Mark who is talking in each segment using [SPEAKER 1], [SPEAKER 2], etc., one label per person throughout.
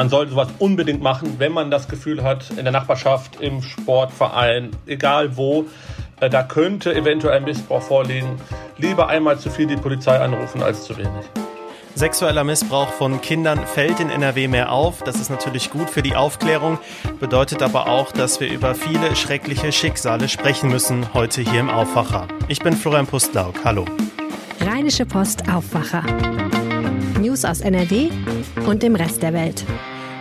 [SPEAKER 1] Man sollte sowas unbedingt machen, wenn man das Gefühl hat, in der Nachbarschaft, im Sportverein, egal wo, äh, da könnte eventuell ein Missbrauch vorliegen. Lieber einmal zu viel die Polizei anrufen als zu wenig.
[SPEAKER 2] Sexueller Missbrauch von Kindern fällt in NRW mehr auf. Das ist natürlich gut für die Aufklärung, bedeutet aber auch, dass wir über viele schreckliche Schicksale sprechen müssen heute hier im Aufwacher. Ich bin Florian Pustlauk. Hallo.
[SPEAKER 3] Rheinische Post Aufwacher. News aus NRW und dem Rest der Welt.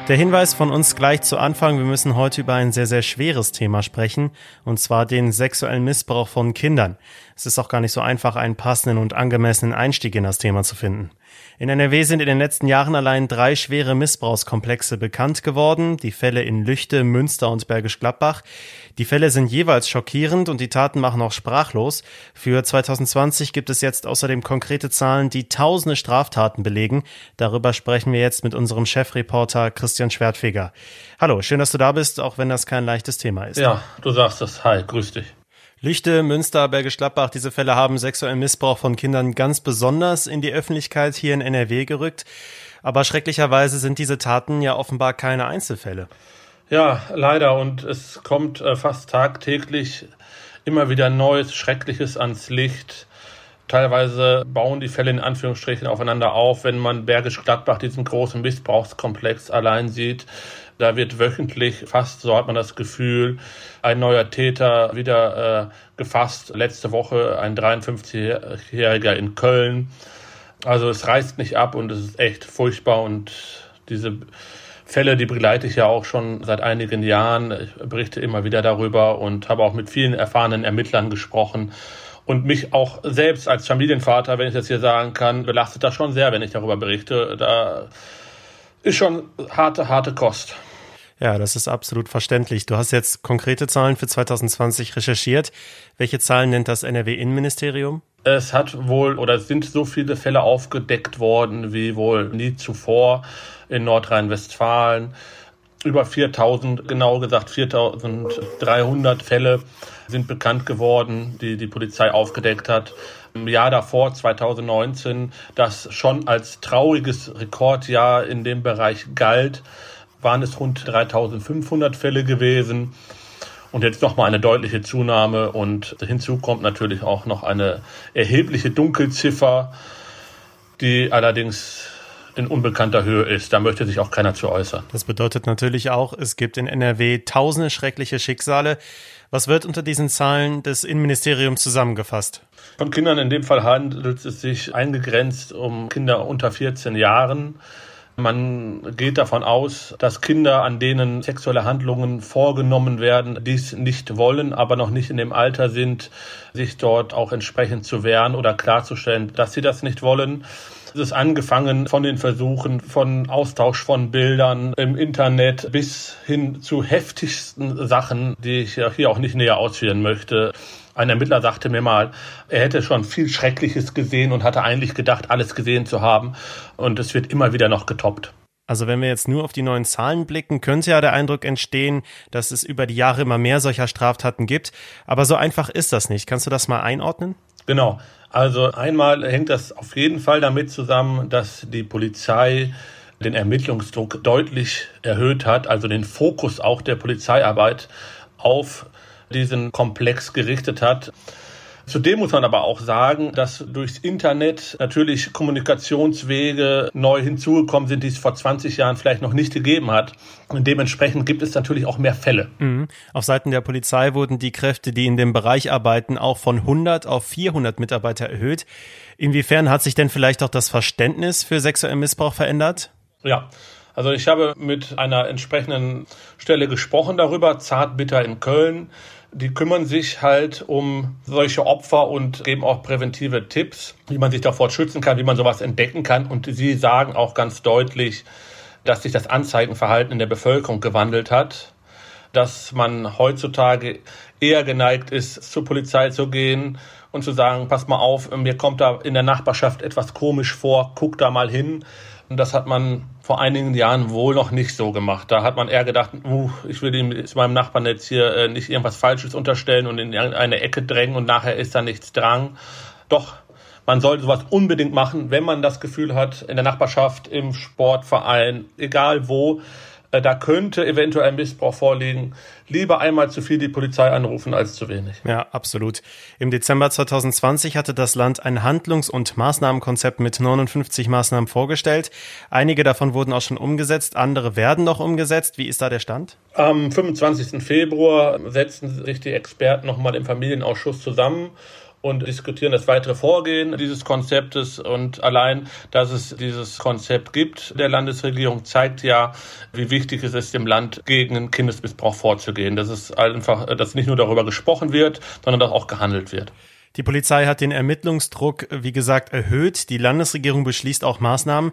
[SPEAKER 2] Der Hinweis von uns gleich zu Anfang, wir müssen heute über ein sehr, sehr schweres Thema sprechen, und zwar den sexuellen Missbrauch von Kindern. Es ist auch gar nicht so einfach, einen passenden und angemessenen Einstieg in das Thema zu finden. In NRW sind in den letzten Jahren allein drei schwere Missbrauchskomplexe bekannt geworden, die Fälle in Lüchte, Münster und Bergisch Gladbach. Die Fälle sind jeweils schockierend und die Taten machen auch sprachlos. Für 2020 gibt es jetzt außerdem konkrete Zahlen, die tausende Straftaten belegen. Darüber sprechen wir jetzt mit unserem Chefreporter Christian Schwertfeger. Hallo, schön, dass du da bist, auch wenn das kein leichtes Thema ist.
[SPEAKER 1] Ja, du sagst es. Hi, grüß dich.
[SPEAKER 2] Lüchte, Münster, Bergisch Gladbach, diese Fälle haben sexuellen Missbrauch von Kindern ganz besonders in die Öffentlichkeit hier in NRW gerückt. Aber schrecklicherweise sind diese Taten ja offenbar keine Einzelfälle.
[SPEAKER 1] Ja, leider. Und es kommt äh, fast tagtäglich immer wieder Neues, Schreckliches ans Licht. Teilweise bauen die Fälle in Anführungsstrichen aufeinander auf, wenn man Bergisch Gladbach diesen großen Missbrauchskomplex allein sieht. Da wird wöchentlich, fast so hat man das Gefühl, ein neuer Täter wieder äh, gefasst. Letzte Woche ein 53-Jähriger in Köln. Also es reißt nicht ab und es ist echt furchtbar und diese Fälle, die begleite ich ja auch schon seit einigen Jahren. Ich berichte immer wieder darüber und habe auch mit vielen erfahrenen Ermittlern gesprochen. Und mich auch selbst als Familienvater, wenn ich das hier sagen kann, belastet das schon sehr, wenn ich darüber berichte. Da ist schon harte, harte Kost.
[SPEAKER 2] Ja, das ist absolut verständlich. Du hast jetzt konkrete Zahlen für 2020 recherchiert. Welche Zahlen nennt das NRW-Innenministerium?
[SPEAKER 1] Es hat wohl oder sind so viele Fälle aufgedeckt worden wie wohl nie zuvor in Nordrhein-Westfalen. Über 4000, genau gesagt 4300 Fälle sind bekannt geworden, die die Polizei aufgedeckt hat. Im Jahr davor, 2019, das schon als trauriges Rekordjahr in dem Bereich galt waren es rund 3500 Fälle gewesen. Und jetzt nochmal eine deutliche Zunahme und hinzu kommt natürlich auch noch eine erhebliche Dunkelziffer, die allerdings in unbekannter Höhe ist. Da möchte sich auch keiner zu äußern.
[SPEAKER 2] Das bedeutet natürlich auch, es gibt in NRW tausende schreckliche Schicksale. Was wird unter diesen Zahlen des Innenministeriums zusammengefasst?
[SPEAKER 1] Von Kindern in dem Fall handelt es sich eingegrenzt um Kinder unter 14 Jahren. Man geht davon aus, dass Kinder, an denen sexuelle Handlungen vorgenommen werden, dies nicht wollen, aber noch nicht in dem Alter sind, sich dort auch entsprechend zu wehren oder klarzustellen, dass sie das nicht wollen. Es ist angefangen von den Versuchen von Austausch von Bildern im Internet bis hin zu heftigsten Sachen, die ich hier auch nicht näher ausführen möchte. Ein Ermittler sagte mir mal, er hätte schon viel Schreckliches gesehen und hatte eigentlich gedacht, alles gesehen zu haben. Und es wird immer wieder noch getoppt.
[SPEAKER 2] Also wenn wir jetzt nur auf die neuen Zahlen blicken, könnte ja der Eindruck entstehen, dass es über die Jahre immer mehr solcher Straftaten gibt. Aber so einfach ist das nicht. Kannst du das mal einordnen?
[SPEAKER 1] Genau. Also einmal hängt das auf jeden Fall damit zusammen, dass die Polizei den Ermittlungsdruck deutlich erhöht hat, also den Fokus auch der Polizeiarbeit auf diesen Komplex gerichtet hat. Zudem muss man aber auch sagen, dass durchs Internet natürlich Kommunikationswege neu hinzugekommen sind, die es vor 20 Jahren vielleicht noch nicht gegeben hat. Und dementsprechend gibt es natürlich auch mehr Fälle.
[SPEAKER 2] Mhm. Auf Seiten der Polizei wurden die Kräfte, die in dem Bereich arbeiten, auch von 100 auf 400 Mitarbeiter erhöht. Inwiefern hat sich denn vielleicht auch das Verständnis für sexuellen Missbrauch verändert?
[SPEAKER 1] Ja, also ich habe mit einer entsprechenden Stelle gesprochen darüber, Zartbitter in Köln die kümmern sich halt um solche Opfer und geben auch präventive Tipps, wie man sich davor schützen kann, wie man sowas entdecken kann. Und sie sagen auch ganz deutlich, dass sich das Anzeigenverhalten in der Bevölkerung gewandelt hat, dass man heutzutage eher geneigt ist, zur Polizei zu gehen und zu sagen, pass mal auf, mir kommt da in der Nachbarschaft etwas komisch vor, guck da mal hin. Und das hat man vor einigen Jahren wohl noch nicht so gemacht. Da hat man eher gedacht, uh, ich will ihm, meinem Nachbarn jetzt hier äh, nicht irgendwas Falsches unterstellen und in irgendeine Ecke drängen und nachher ist da nichts dran. Doch, man sollte sowas unbedingt machen, wenn man das Gefühl hat, in der Nachbarschaft, im Sportverein, egal wo, da könnte eventuell ein Missbrauch vorliegen. Lieber einmal zu viel die Polizei anrufen als zu wenig.
[SPEAKER 2] Ja, absolut. Im Dezember 2020 hatte das Land ein Handlungs- und Maßnahmenkonzept mit 59 Maßnahmen vorgestellt. Einige davon wurden auch schon umgesetzt, andere werden noch umgesetzt. Wie ist da der Stand?
[SPEAKER 1] Am 25. Februar setzen sich die Experten nochmal im Familienausschuss zusammen und diskutieren das weitere Vorgehen dieses Konzeptes. Und allein, dass es dieses Konzept gibt der Landesregierung, zeigt ja, wie wichtig es ist, dem Land gegen Kindesmissbrauch vorzugehen. Dass es einfach, dass nicht nur darüber gesprochen wird, sondern dass auch gehandelt wird.
[SPEAKER 2] Die Polizei hat den Ermittlungsdruck, wie gesagt, erhöht. Die Landesregierung beschließt auch Maßnahmen.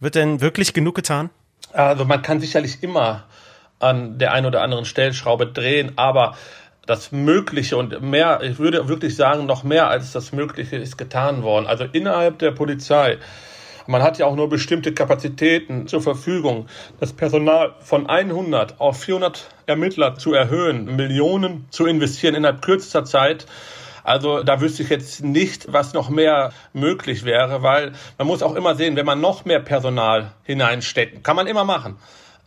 [SPEAKER 2] Wird denn wirklich genug getan?
[SPEAKER 1] Also man kann sicherlich immer an der einen oder anderen Stellschraube drehen, aber das Mögliche und mehr, ich würde wirklich sagen, noch mehr als das Mögliche ist getan worden. Also innerhalb der Polizei. Man hat ja auch nur bestimmte Kapazitäten zur Verfügung. Das Personal von 100 auf 400 Ermittler zu erhöhen, Millionen zu investieren innerhalb kürzester Zeit. Also da wüsste ich jetzt nicht, was noch mehr möglich wäre, weil man muss auch immer sehen, wenn man noch mehr Personal hineinsteckt, kann man immer machen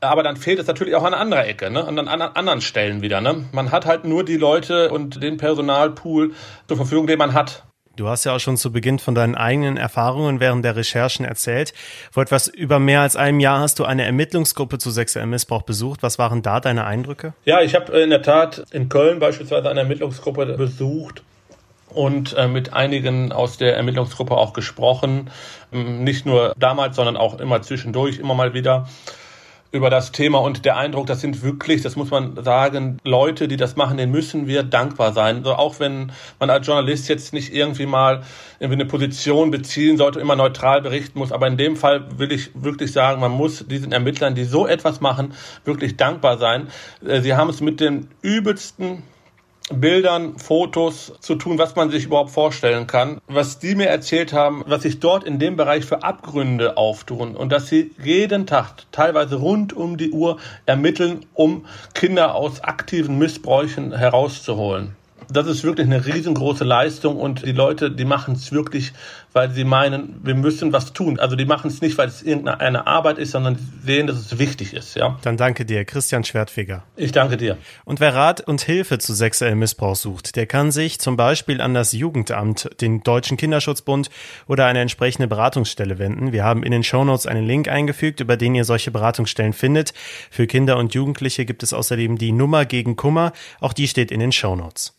[SPEAKER 1] aber dann fehlt es natürlich auch an anderer Ecke, ne? an, an, anderen Stellen wieder. Ne? Man hat halt nur die Leute und den Personalpool zur Verfügung, den man hat.
[SPEAKER 2] Du hast ja auch schon zu Beginn von deinen eigenen Erfahrungen während der Recherchen erzählt. Vor etwas über mehr als einem Jahr hast du eine Ermittlungsgruppe zu sexuellem Missbrauch besucht. Was waren da deine Eindrücke?
[SPEAKER 1] Ja, ich habe in der Tat in Köln beispielsweise eine Ermittlungsgruppe besucht und äh, mit einigen aus der Ermittlungsgruppe auch gesprochen. Ähm, nicht nur damals, sondern auch immer zwischendurch, immer mal wieder über das Thema und der Eindruck, das sind wirklich, das muss man sagen, Leute, die das machen, denen müssen wir dankbar sein. Also auch wenn man als Journalist jetzt nicht irgendwie mal irgendwie eine Position beziehen sollte, immer neutral berichten muss. Aber in dem Fall will ich wirklich sagen, man muss diesen Ermittlern, die so etwas machen, wirklich dankbar sein. Äh, sie haben es mit den übelsten Bildern, Fotos zu tun, was man sich überhaupt vorstellen kann. Was die mir erzählt haben, was sich dort in dem Bereich für Abgründe auftun und dass sie jeden Tag, teilweise rund um die Uhr ermitteln, um Kinder aus aktiven Missbräuchen herauszuholen das ist wirklich eine riesengroße Leistung und die Leute, die machen es wirklich, weil sie meinen, wir müssen was tun. Also die machen es nicht, weil es irgendeine Arbeit ist, sondern sehen, dass es wichtig ist, ja.
[SPEAKER 2] Dann danke dir, Christian Schwertfeger.
[SPEAKER 1] Ich danke dir.
[SPEAKER 2] Und wer Rat und Hilfe zu sexuellem Missbrauch sucht, der kann sich zum Beispiel an das Jugendamt, den Deutschen Kinderschutzbund oder eine entsprechende Beratungsstelle wenden. Wir haben in den Shownotes einen Link eingefügt, über den ihr solche Beratungsstellen findet. Für Kinder und Jugendliche gibt es außerdem die Nummer gegen Kummer. Auch die steht in den Shownotes.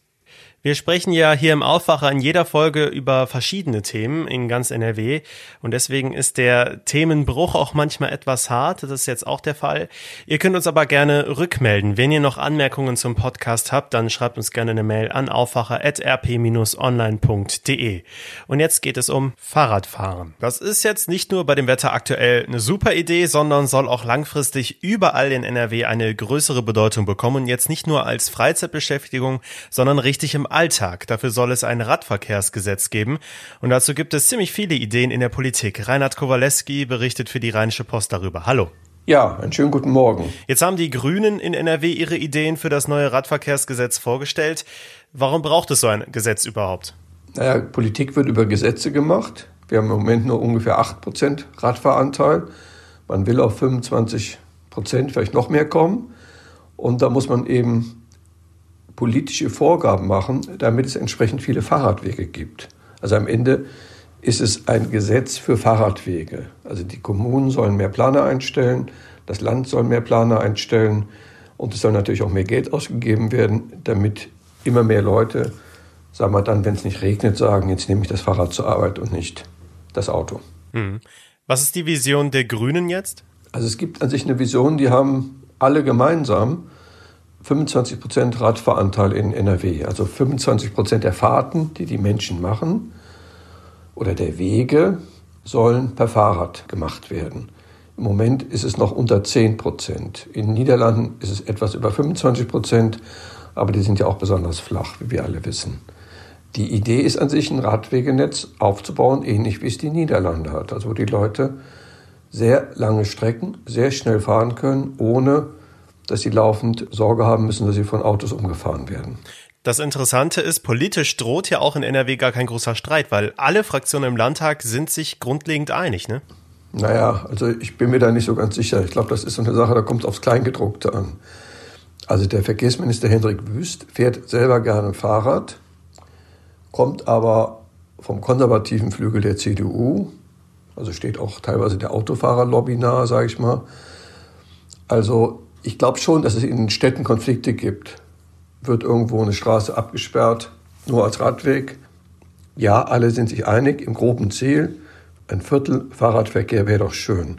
[SPEAKER 2] Wir sprechen ja hier im Aufwacher in jeder Folge über verschiedene Themen in ganz NRW und deswegen ist der Themenbruch auch manchmal etwas hart. Das ist jetzt auch der Fall. Ihr könnt uns aber gerne rückmelden. Wenn ihr noch Anmerkungen zum Podcast habt, dann schreibt uns gerne eine Mail an aufwacher.rp-online.de. Und jetzt geht es um Fahrradfahren. Das ist jetzt nicht nur bei dem Wetter aktuell eine super Idee, sondern soll auch langfristig überall in NRW eine größere Bedeutung bekommen. Jetzt nicht nur als Freizeitbeschäftigung, sondern richtig im Alltag. Dafür soll es ein Radverkehrsgesetz geben. Und dazu gibt es ziemlich viele Ideen in der Politik. Reinhard Kowaleski berichtet für die Rheinische Post darüber. Hallo.
[SPEAKER 4] Ja, einen schönen guten Morgen.
[SPEAKER 2] Jetzt haben die Grünen in NRW ihre Ideen für das neue Radverkehrsgesetz vorgestellt. Warum braucht es so ein Gesetz überhaupt?
[SPEAKER 4] Naja, Politik wird über Gesetze gemacht. Wir haben im Moment nur ungefähr 8% Radfahranteil. Man will auf 25 Prozent, vielleicht noch mehr kommen. Und da muss man eben politische Vorgaben machen, damit es entsprechend viele Fahrradwege gibt. Also am Ende ist es ein Gesetz für Fahrradwege. Also die Kommunen sollen mehr Planer einstellen, das Land soll mehr Planer einstellen und es soll natürlich auch mehr Geld ausgegeben werden, damit immer mehr Leute, sagen wir dann, wenn es nicht regnet, sagen, jetzt nehme ich das Fahrrad zur Arbeit und nicht das Auto.
[SPEAKER 2] Hm. Was ist die Vision der Grünen jetzt?
[SPEAKER 4] Also es gibt an sich eine Vision, die haben alle gemeinsam. 25 Prozent Radfahranteil in NRW. Also 25 Prozent der Fahrten, die die Menschen machen oder der Wege, sollen per Fahrrad gemacht werden. Im Moment ist es noch unter 10 Prozent. In den Niederlanden ist es etwas über 25 Prozent, aber die sind ja auch besonders flach, wie wir alle wissen. Die Idee ist an sich, ein Radwegenetz aufzubauen, ähnlich wie es die Niederlande hat. Also wo die Leute sehr lange Strecken sehr schnell fahren können, ohne dass sie laufend Sorge haben müssen, dass sie von Autos umgefahren werden.
[SPEAKER 2] Das Interessante ist, politisch droht ja auch in NRW gar kein großer Streit, weil alle Fraktionen im Landtag sind sich grundlegend einig, ne?
[SPEAKER 4] Naja, also ich bin mir da nicht so ganz sicher. Ich glaube, das ist so eine Sache, da kommt es aufs Kleingedruckte an. Also der Verkehrsminister Hendrik Wüst fährt selber gerne Fahrrad, kommt aber vom konservativen Flügel der CDU, also steht auch teilweise der Autofahrerlobby nahe, sage ich mal. Also ich glaube schon, dass es in den Städten Konflikte gibt wird irgendwo eine Straße abgesperrt, nur als Radweg. Ja, alle sind sich einig im groben Ziel. Ein Viertel Fahrradverkehr wäre doch schön.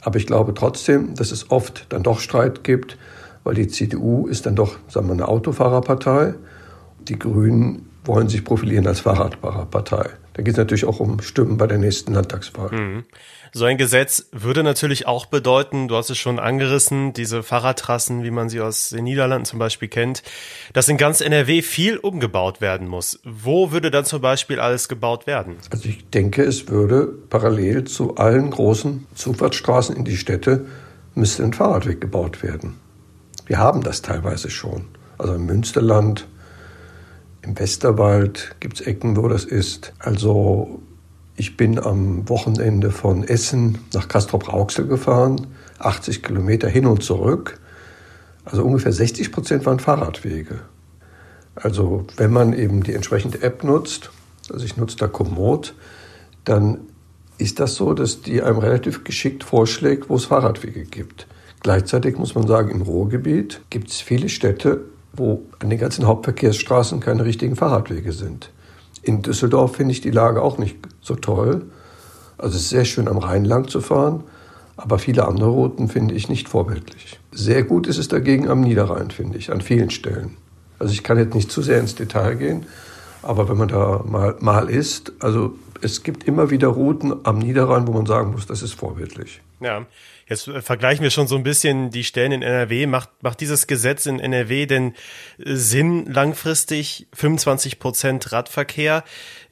[SPEAKER 4] Aber ich glaube trotzdem, dass es oft dann doch Streit gibt, weil die CDU ist dann doch, sagen wir, eine Autofahrerpartei. Die Grünen wollen sich profilieren als Fahrradfahrerpartei. Da geht es natürlich auch um Stimmen bei der nächsten Landtagswahl. Mhm.
[SPEAKER 2] So ein Gesetz würde natürlich auch bedeuten, du hast es schon angerissen, diese Fahrradtrassen, wie man sie aus den Niederlanden zum Beispiel kennt, dass in ganz NRW viel umgebaut werden muss. Wo würde dann zum Beispiel alles gebaut werden?
[SPEAKER 4] Also ich denke, es würde parallel zu allen großen Zufahrtsstraßen in die Städte müsste ein Fahrradweg gebaut werden. Wir haben das teilweise schon. Also im Münsterland, im Westerwald gibt es Ecken, wo das ist. Also ich bin am Wochenende von Essen nach Castrop-Rauxel gefahren, 80 Kilometer hin und zurück. Also ungefähr 60 Prozent waren Fahrradwege. Also wenn man eben die entsprechende App nutzt, also ich nutze da Komoot, dann ist das so, dass die einem relativ geschickt vorschlägt, wo es Fahrradwege gibt. Gleichzeitig muss man sagen, im Ruhrgebiet gibt es viele Städte, wo an den ganzen Hauptverkehrsstraßen keine richtigen Fahrradwege sind. In Düsseldorf finde ich die Lage auch nicht so toll. Also es ist sehr schön am Rhein lang zu fahren, aber viele andere Routen finde ich nicht vorbildlich. Sehr gut ist es dagegen am Niederrhein, finde ich, an vielen Stellen. Also ich kann jetzt nicht zu sehr ins Detail gehen, aber wenn man da mal, mal ist, also es gibt immer wieder Routen am Niederrhein, wo man sagen muss, das ist vorbildlich.
[SPEAKER 2] Ja, jetzt äh, vergleichen wir schon so ein bisschen die Stellen in NRW. Macht, macht dieses Gesetz in NRW denn äh, Sinn langfristig? 25 Prozent Radverkehr.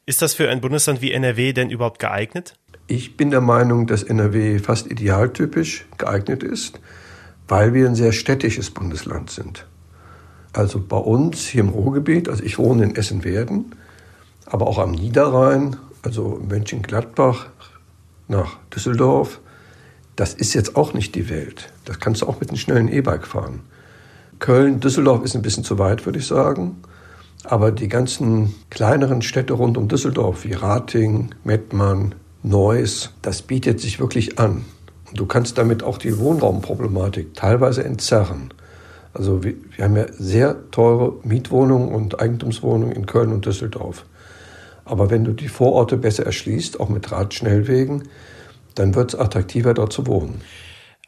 [SPEAKER 2] Ist das für ein Bundesland wie NRW denn überhaupt geeignet?
[SPEAKER 4] Ich bin der Meinung, dass NRW fast idealtypisch geeignet ist, weil wir ein sehr städtisches Bundesland sind. Also bei uns hier im Ruhrgebiet, also ich wohne in Essen-Werden, aber auch am Niederrhein, also Mönchengladbach nach Düsseldorf, das ist jetzt auch nicht die Welt. Das kannst du auch mit einem schnellen E-Bike fahren. Köln, Düsseldorf ist ein bisschen zu weit, würde ich sagen. Aber die ganzen kleineren Städte rund um Düsseldorf, wie Rating, Mettmann, Neuss, das bietet sich wirklich an. Und du kannst damit auch die Wohnraumproblematik teilweise entzerren. Also wir, wir haben ja sehr teure Mietwohnungen und Eigentumswohnungen in Köln und Düsseldorf. Aber wenn du die Vororte besser erschließt, auch mit Radschnellwegen, dann wird es attraktiver, dort zu wohnen.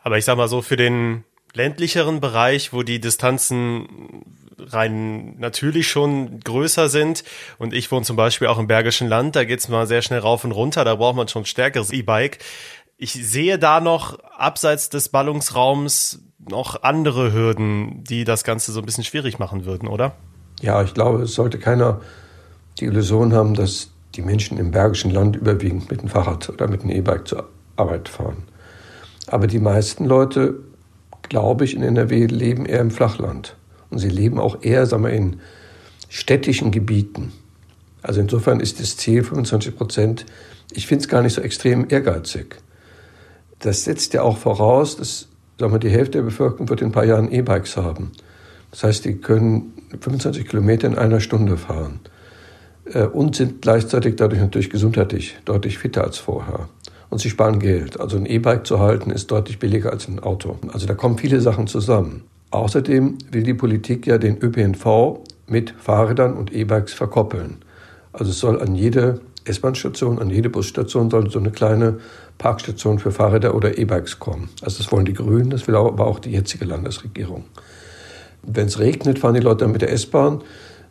[SPEAKER 2] Aber ich sag mal so, für den ländlicheren Bereich, wo die Distanzen rein natürlich schon größer sind. Und ich wohne zum Beispiel auch im Bergischen Land, da geht's mal sehr schnell rauf und runter, da braucht man schon ein stärkeres E-Bike. Ich sehe da noch abseits des Ballungsraums noch andere Hürden, die das Ganze so ein bisschen schwierig machen würden, oder?
[SPEAKER 4] Ja, ich glaube, es sollte keiner die Illusion haben, dass die Menschen im Bergischen Land überwiegend mit dem Fahrrad oder mit dem E-Bike zur Arbeit fahren. Aber die meisten Leute, glaube ich, in NRW leben eher im Flachland. Und sie leben auch eher, sagen wir, in städtischen Gebieten. Also insofern ist das Ziel 25 Prozent, ich finde es gar nicht so extrem ehrgeizig. Das setzt ja auch voraus, dass sagen wir, die Hälfte der Bevölkerung wird in ein paar Jahren E-Bikes haben. Das heißt, die können 25 Kilometer in einer Stunde fahren äh, und sind gleichzeitig dadurch natürlich gesundheitlich deutlich fitter als vorher und sie sparen Geld. Also ein E-Bike zu halten ist deutlich billiger als ein Auto. Also da kommen viele Sachen zusammen. Außerdem will die Politik ja den ÖPNV mit Fahrrädern und E-Bikes verkoppeln. Also es soll an jede S-Bahn-Station, an jede Busstation soll so eine kleine Parkstation für Fahrräder oder E-Bikes kommen. Also das wollen die Grünen, das will aber auch die jetzige Landesregierung. Wenn es regnet, fahren die Leute dann mit der S-Bahn.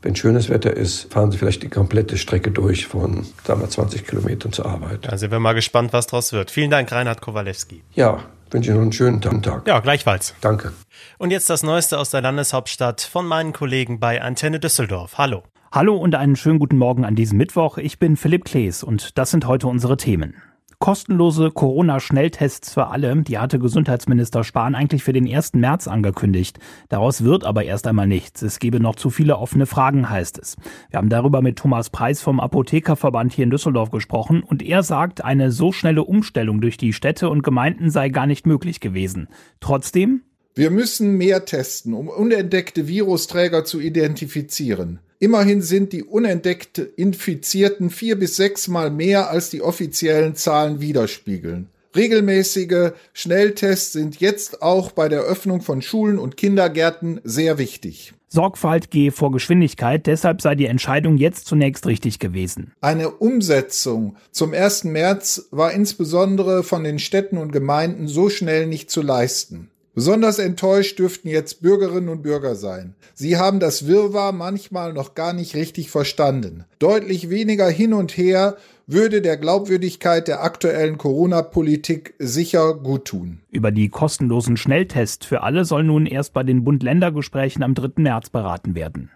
[SPEAKER 4] Wenn schönes Wetter ist, fahren sie vielleicht die komplette Strecke durch von, sagen wir, 20 Kilometern zur Arbeit.
[SPEAKER 2] Da sind wir mal gespannt, was draus wird. Vielen Dank, Reinhard Kowalewski.
[SPEAKER 4] Ja, wünsche Ihnen noch einen schönen Tag.
[SPEAKER 2] Ja, gleichfalls.
[SPEAKER 4] Danke.
[SPEAKER 2] Und jetzt das Neueste aus der Landeshauptstadt von meinen Kollegen bei Antenne Düsseldorf. Hallo.
[SPEAKER 5] Hallo und einen schönen guten Morgen an diesem Mittwoch. Ich bin Philipp Klees und das sind heute unsere Themen. Kostenlose Corona-Schnelltests für alle, die hatte Gesundheitsminister Spahn eigentlich für den 1. März angekündigt. Daraus wird aber erst einmal nichts. Es gebe noch zu viele offene Fragen, heißt es. Wir haben darüber mit Thomas Preis vom Apothekerverband hier in Düsseldorf gesprochen und er sagt, eine so schnelle Umstellung durch die Städte und Gemeinden sei gar nicht möglich gewesen. Trotzdem
[SPEAKER 6] wir müssen mehr testen, um unentdeckte Virusträger zu identifizieren. Immerhin sind die unentdeckt Infizierten vier bis sechsmal mehr als die offiziellen Zahlen widerspiegeln. Regelmäßige Schnelltests sind jetzt auch bei der Öffnung von Schulen und Kindergärten sehr wichtig.
[SPEAKER 5] Sorgfalt gehe vor Geschwindigkeit, deshalb sei die Entscheidung jetzt zunächst richtig gewesen.
[SPEAKER 6] Eine Umsetzung zum 1. März war insbesondere von den Städten und Gemeinden so schnell nicht zu leisten. Besonders enttäuscht dürften jetzt Bürgerinnen und Bürger sein. Sie haben das Wirrwarr manchmal noch gar nicht richtig verstanden. Deutlich weniger hin und her würde der Glaubwürdigkeit der aktuellen Corona-Politik sicher gut tun.
[SPEAKER 5] Über die kostenlosen Schnelltests für alle soll nun erst bei den Bund-Länder-Gesprächen am 3. März beraten werden.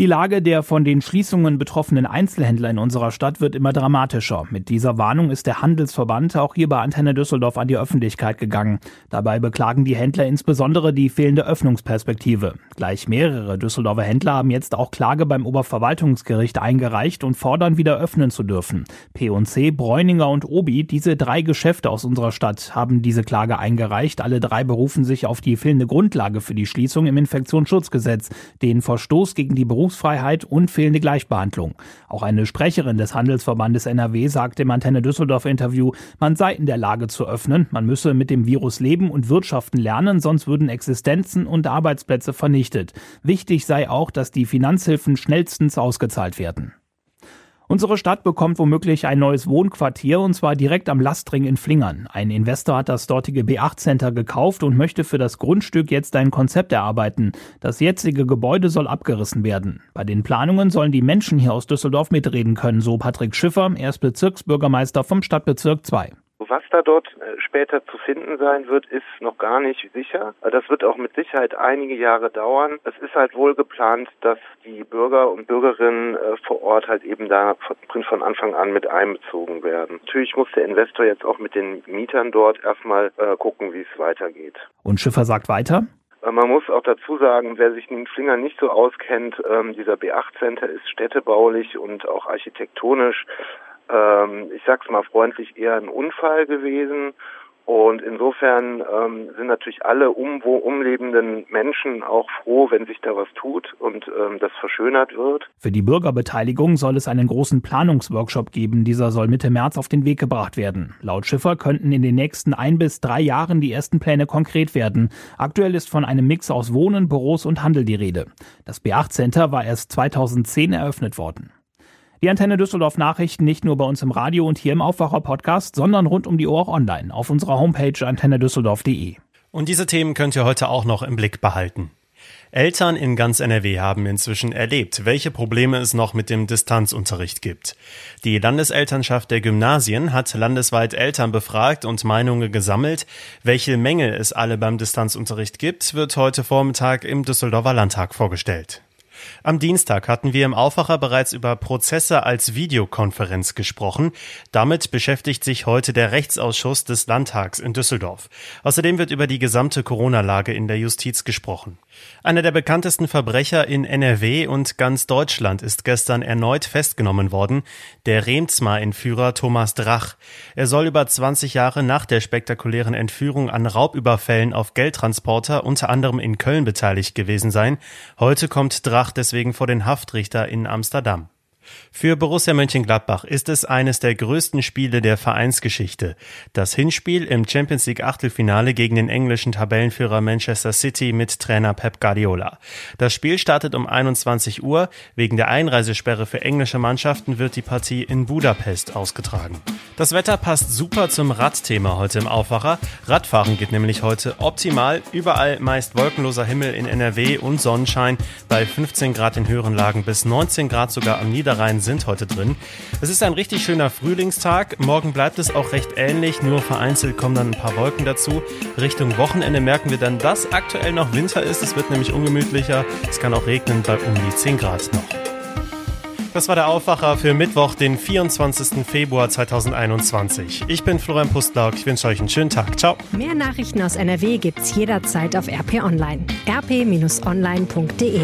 [SPEAKER 5] Die Lage der von den Schließungen betroffenen Einzelhändler in unserer Stadt wird immer dramatischer. Mit dieser Warnung ist der Handelsverband auch hier bei Antenne Düsseldorf an die Öffentlichkeit gegangen. Dabei beklagen die Händler insbesondere die fehlende Öffnungsperspektive. Gleich mehrere Düsseldorfer Händler haben jetzt auch Klage beim Oberverwaltungsgericht eingereicht und fordern wieder öffnen zu dürfen. P&C, Bräuninger und Obi, diese drei Geschäfte aus unserer Stadt, haben diese Klage eingereicht. Alle drei berufen sich auf die fehlende Grundlage für die Schließung im Infektionsschutzgesetz, den Verstoß gegen die Berufs Berufsfreiheit und fehlende Gleichbehandlung. Auch eine Sprecherin des Handelsverbandes NRW sagte im Antenne Düsseldorf Interview, man sei in der Lage zu öffnen, man müsse mit dem Virus leben und wirtschaften lernen, sonst würden Existenzen und Arbeitsplätze vernichtet. Wichtig sei auch, dass die Finanzhilfen schnellstens ausgezahlt werden. Unsere Stadt bekommt womöglich ein neues Wohnquartier und zwar direkt am Lastring in Flingern. Ein Investor hat das dortige B8 Center gekauft und möchte für das Grundstück jetzt ein Konzept erarbeiten. Das jetzige Gebäude soll abgerissen werden. Bei den Planungen sollen die Menschen hier aus Düsseldorf mitreden können, so Patrick Schiffer, er ist Bezirksbürgermeister vom Stadtbezirk 2.
[SPEAKER 7] Was da dort äh, später zu finden sein wird, ist noch gar nicht sicher. Das wird auch mit Sicherheit einige Jahre dauern. Es ist halt wohl geplant, dass die Bürger und Bürgerinnen äh, vor Ort halt eben da von Anfang an mit einbezogen werden. Natürlich muss der Investor jetzt auch mit den Mietern dort erstmal äh, gucken, wie es weitergeht.
[SPEAKER 5] Und Schiffer sagt weiter?
[SPEAKER 7] Man muss auch dazu sagen, wer sich in den Flingern nicht so auskennt, ähm, dieser B8 Center ist städtebaulich und auch architektonisch ähm, ich sag's mal freundlich, eher ein Unfall gewesen. Und insofern ähm, sind natürlich alle um, umlebenden Menschen auch froh, wenn sich da was tut und ähm, das verschönert wird.
[SPEAKER 5] Für die Bürgerbeteiligung soll es einen großen Planungsworkshop geben. Dieser soll Mitte März auf den Weg gebracht werden. Laut Schiffer könnten in den nächsten ein bis drei Jahren die ersten Pläne konkret werden. Aktuell ist von einem Mix aus Wohnen, Büros und Handel die Rede. Das B8 Center war erst 2010 eröffnet worden. Die Antenne Düsseldorf Nachrichten nicht nur bei uns im Radio und hier im Aufwacher Podcast, sondern rund um die Uhr auch online auf unserer Homepage antennedüsseldorf.de.
[SPEAKER 2] Und diese Themen könnt ihr heute auch noch im Blick behalten. Eltern in ganz NRW haben inzwischen erlebt, welche Probleme es noch mit dem Distanzunterricht gibt. Die Landeselternschaft der Gymnasien hat landesweit Eltern befragt und Meinungen gesammelt. Welche Mängel es alle beim Distanzunterricht gibt, wird heute Vormittag im Düsseldorfer Landtag vorgestellt. Am Dienstag hatten wir im Aufwacher bereits über Prozesse als Videokonferenz gesprochen. Damit beschäftigt sich heute der Rechtsausschuss des Landtags in Düsseldorf. Außerdem wird über die gesamte Corona-Lage in der Justiz gesprochen. Einer der bekanntesten Verbrecher in NRW und ganz Deutschland ist gestern erneut festgenommen worden, der Remsmar-Entführer Thomas Drach. Er soll über 20 Jahre nach der spektakulären Entführung an Raubüberfällen auf Geldtransporter unter anderem in Köln beteiligt gewesen sein. Heute kommt Drach deswegen vor den Haftrichter in Amsterdam. Für Borussia Mönchengladbach ist es eines der größten Spiele der Vereinsgeschichte. Das Hinspiel im Champions League Achtelfinale gegen den englischen Tabellenführer Manchester City mit Trainer Pep Guardiola. Das Spiel startet um 21 Uhr. Wegen der Einreisesperre für englische Mannschaften wird die Partie in Budapest ausgetragen. Das Wetter passt super zum Radthema heute im Aufwacher. Radfahren geht nämlich heute optimal. Überall meist wolkenloser Himmel in NRW und Sonnenschein bei 15 Grad in höheren Lagen bis 19 Grad sogar am Niederrhein Niederrhein sind heute drin. Es ist ein richtig schöner Frühlingstag. Morgen bleibt es auch recht ähnlich, nur vereinzelt kommen dann ein paar Wolken dazu. Richtung Wochenende merken wir dann, dass aktuell noch Winter ist. Es wird nämlich ungemütlicher. Es kann auch regnen bei um die 10 Grad noch. Das war der Aufwacher für Mittwoch, den 24. Februar 2021. Ich bin Florian Pustlauk. Ich wünsche euch einen schönen Tag. Ciao.
[SPEAKER 3] Mehr Nachrichten aus NRW gibt's jederzeit auf RP Online. rp-online.de